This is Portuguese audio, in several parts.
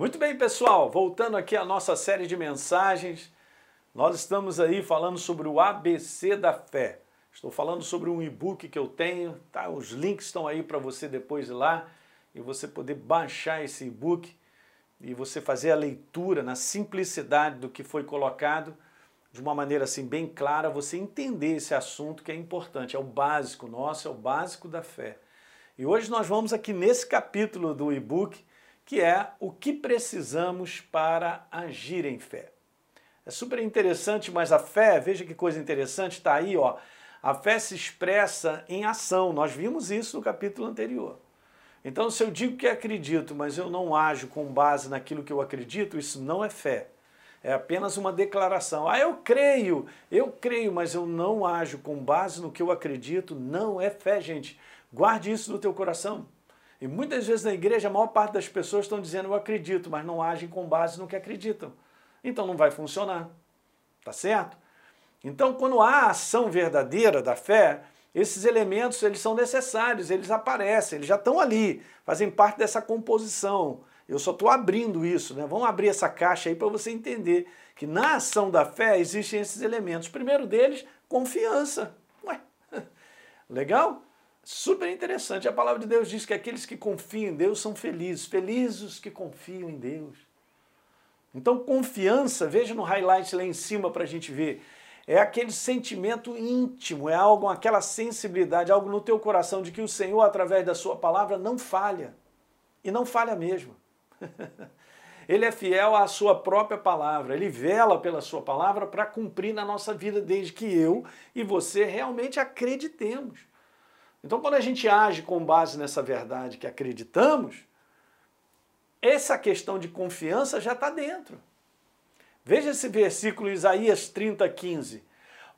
Muito bem, pessoal, voltando aqui à nossa série de mensagens, nós estamos aí falando sobre o ABC da fé. Estou falando sobre um e-book que eu tenho, tá? Os links estão aí para você depois ir lá e você poder baixar esse e-book e você fazer a leitura na simplicidade do que foi colocado de uma maneira assim bem clara, você entender esse assunto que é importante, é o básico nosso, é o básico da fé. E hoje nós vamos aqui nesse capítulo do e-book, que é o que precisamos para agir em fé. É super interessante, mas a fé, veja que coisa interessante, está aí, ó. A fé se expressa em ação. Nós vimos isso no capítulo anterior. Então, se eu digo que acredito, mas eu não ajo com base naquilo que eu acredito, isso não é fé. É apenas uma declaração. Ah, eu creio, eu creio, mas eu não ajo com base no que eu acredito, não é fé, gente. Guarde isso no teu coração. E muitas vezes na igreja a maior parte das pessoas estão dizendo eu acredito, mas não agem com base no que acreditam. Então não vai funcionar. Tá certo? Então quando há ação verdadeira da fé, esses elementos eles são necessários, eles aparecem, eles já estão ali, fazem parte dessa composição. Eu só estou abrindo isso, né? Vamos abrir essa caixa aí para você entender que na ação da fé existem esses elementos. O primeiro deles, confiança. Ué, legal? Super interessante. A palavra de Deus diz que aqueles que confiam em Deus são felizes. Felizes os que confiam em Deus. Então, confiança, veja no highlight lá em cima para a gente ver. É aquele sentimento íntimo, é algo, aquela sensibilidade, algo no teu coração de que o Senhor, através da sua palavra, não falha. E não falha mesmo. Ele é fiel à sua própria palavra, ele vela pela sua palavra para cumprir na nossa vida, desde que eu e você realmente acreditemos. Então, quando a gente age com base nessa verdade que acreditamos, essa questão de confiança já está dentro. Veja esse versículo, Isaías 30, 15.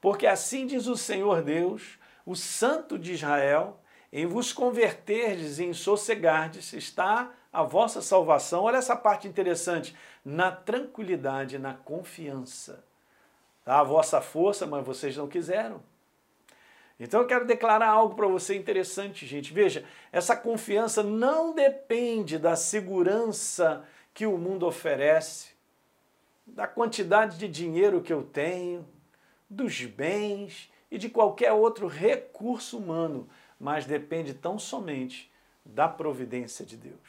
Porque assim diz o Senhor Deus, o Santo de Israel, em vos converterdes e em sossegardes está a vossa salvação. Olha essa parte interessante. Na tranquilidade, na confiança. A vossa força, mas vocês não quiseram. Então eu quero declarar algo para você interessante, gente. Veja, essa confiança não depende da segurança que o mundo oferece, da quantidade de dinheiro que eu tenho, dos bens e de qualquer outro recurso humano, mas depende tão somente da providência de Deus.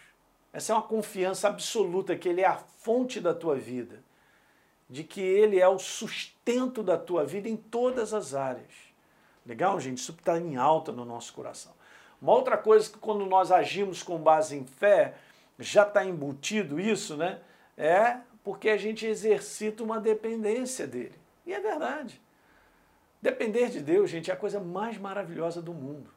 Essa é uma confiança absoluta que Ele é a fonte da tua vida, de que Ele é o sustento da tua vida em todas as áreas. Legal, gente? Isso está em alta no nosso coração. Uma outra coisa que quando nós agimos com base em fé, já está embutido isso, né? É porque a gente exercita uma dependência dele. E é verdade. Depender de Deus, gente, é a coisa mais maravilhosa do mundo.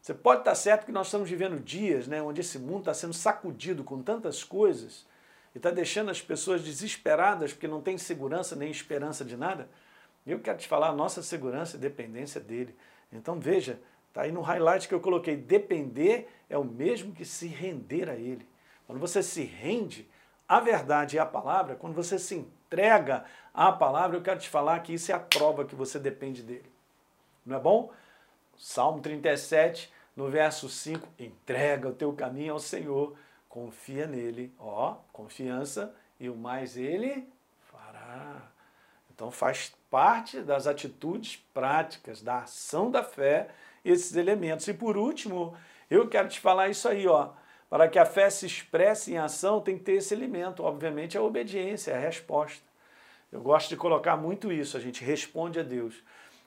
Você pode estar certo que nós estamos vivendo dias né, onde esse mundo está sendo sacudido com tantas coisas e está deixando as pessoas desesperadas porque não tem segurança nem esperança de nada. Eu quero te falar, a nossa segurança e dependência dele. Então veja, está aí no highlight que eu coloquei, depender é o mesmo que se render a ele. Quando você se rende à verdade e à palavra, quando você se entrega à palavra, eu quero te falar que isso é a prova que você depende dele. Não é bom? Salmo 37, no verso 5, entrega o teu caminho ao Senhor, confia nele, ó, confiança, e o mais ele. Então faz parte das atitudes práticas, da ação da fé, esses elementos. E por último, eu quero te falar isso aí, ó. Para que a fé se expresse em ação, tem que ter esse elemento. Obviamente, a obediência, a resposta. Eu gosto de colocar muito isso, a gente responde a Deus.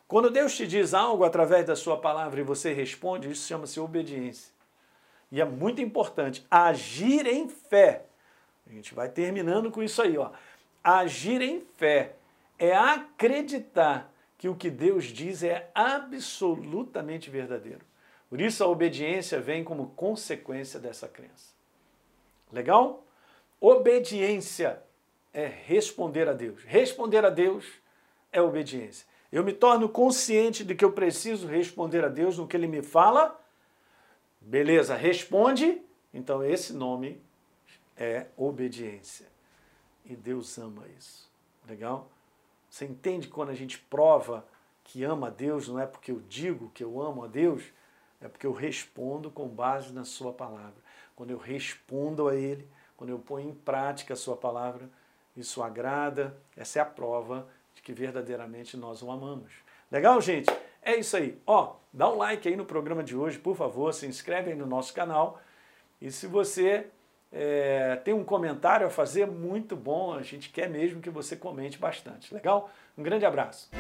Quando Deus te diz algo através da sua palavra e você responde, isso chama-se obediência. E é muito importante agir em fé. A gente vai terminando com isso aí, ó. Agir em fé é acreditar que o que Deus diz é absolutamente verdadeiro. Por isso a obediência vem como consequência dessa crença. Legal? Obediência é responder a Deus. Responder a Deus é obediência. Eu me torno consciente de que eu preciso responder a Deus no que Ele me fala. Beleza, responde. Então esse nome é obediência. E Deus ama isso. Legal? Você entende quando a gente prova que ama a Deus, não é porque eu digo que eu amo a Deus, é porque eu respondo com base na Sua palavra. Quando eu respondo a Ele, quando eu ponho em prática a sua palavra, isso agrada, essa é a prova de que verdadeiramente nós o amamos. Legal, gente? É isso aí. Ó, dá um like aí no programa de hoje, por favor, se inscreve aí no nosso canal. E se você é, tem um comentário a fazer, muito bom, a gente quer mesmo que você comente bastante. Legal? Um grande abraço.